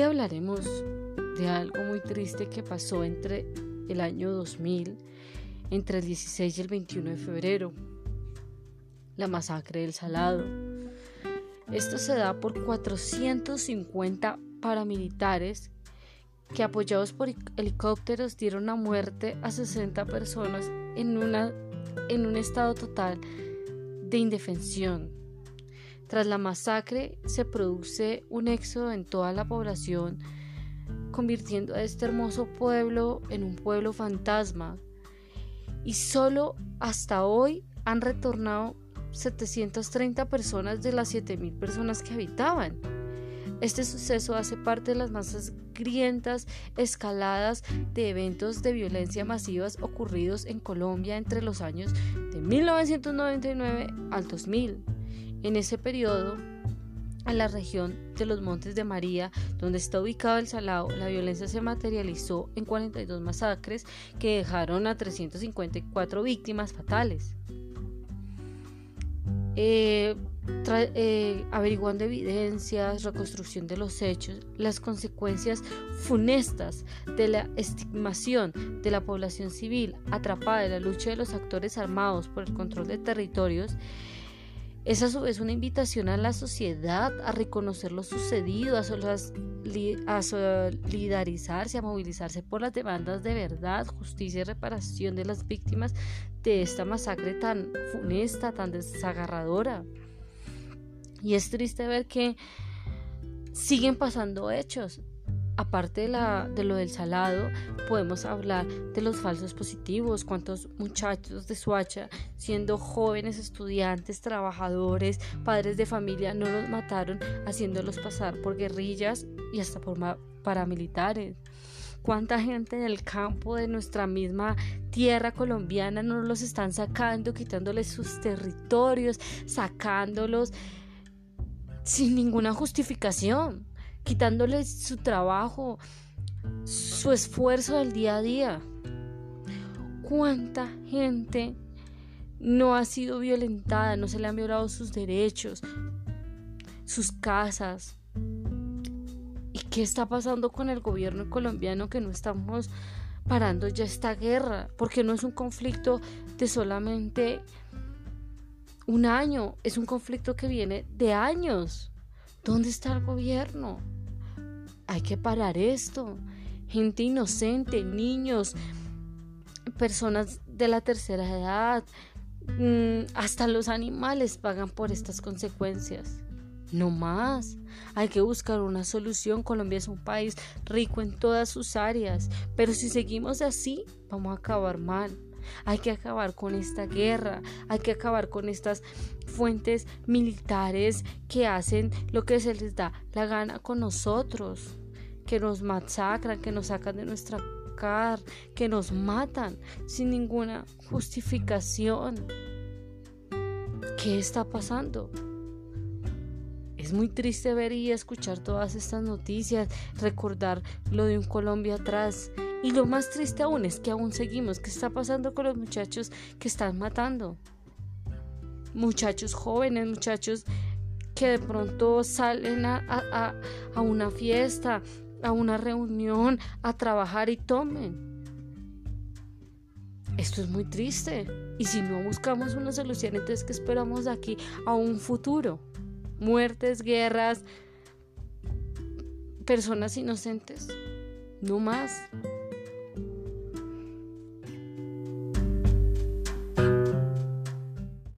hablaremos de algo muy triste que pasó entre el año 2000, entre el 16 y el 21 de febrero, la masacre del Salado. Esto se da por 450 paramilitares que apoyados por helicópteros dieron la muerte a 60 personas en, una, en un estado total de indefensión. Tras la masacre se produce un éxodo en toda la población, convirtiendo a este hermoso pueblo en un pueblo fantasma. Y solo hasta hoy han retornado 730 personas de las 7.000 personas que habitaban. Este suceso hace parte de las más grientas escaladas de eventos de violencia masivas ocurridos en Colombia entre los años de 1999 al 2000. En ese periodo, en la región de los Montes de María, donde está ubicado el Salao, la violencia se materializó en 42 masacres que dejaron a 354 víctimas fatales. Eh, eh, averiguando evidencias, reconstrucción de los hechos, las consecuencias funestas de la estigmación de la población civil atrapada en la lucha de los actores armados por el control de territorios, es a su vez una invitación a la sociedad a reconocer lo sucedido, a, solidarizarse, a movilizarse por las demandas de verdad, justicia y reparación de las víctimas de esta masacre tan funesta, tan desagarradora. Y es triste ver que siguen pasando hechos. Aparte de, la, de, lo del salado, podemos hablar de los falsos positivos, cuántos muchachos de Suacha, siendo jóvenes estudiantes, trabajadores, padres de familia, no los mataron haciéndolos pasar por guerrillas y hasta por paramilitares. Cuánta gente del campo de nuestra misma tierra colombiana no los están sacando, quitándoles sus territorios, sacándolos sin ninguna justificación, quitándoles su trabajo, su esfuerzo del día a día. ¿Cuánta gente no ha sido violentada, no se le han violado sus derechos, sus casas? ¿Y qué está pasando con el gobierno colombiano que no estamos parando ya esta guerra? Porque no es un conflicto de solamente un año, es un conflicto que viene de años. ¿Dónde está el gobierno? Hay que parar esto. Gente inocente, niños, personas de la tercera edad, mm, hasta los animales pagan por estas consecuencias. No más. Hay que buscar una solución. Colombia es un país rico en todas sus áreas, pero si seguimos así, vamos a acabar mal. Hay que acabar con esta guerra, hay que acabar con estas fuentes militares que hacen lo que se les da la gana con nosotros, que nos masacran, que nos sacan de nuestra car, que nos matan sin ninguna justificación. ¿Qué está pasando? Es muy triste ver y escuchar todas estas noticias, recordar lo de un Colombia atrás y lo más triste aún es que aún seguimos. ¿Qué está pasando con los muchachos que están matando? Muchachos jóvenes, muchachos que de pronto salen a, una fiesta, a una reunión, a trabajar y tomen. Esto es muy triste. Y si no buscamos una solución, entonces ¿qué esperamos aquí a un futuro? Muertes, guerras, personas inocentes. No más.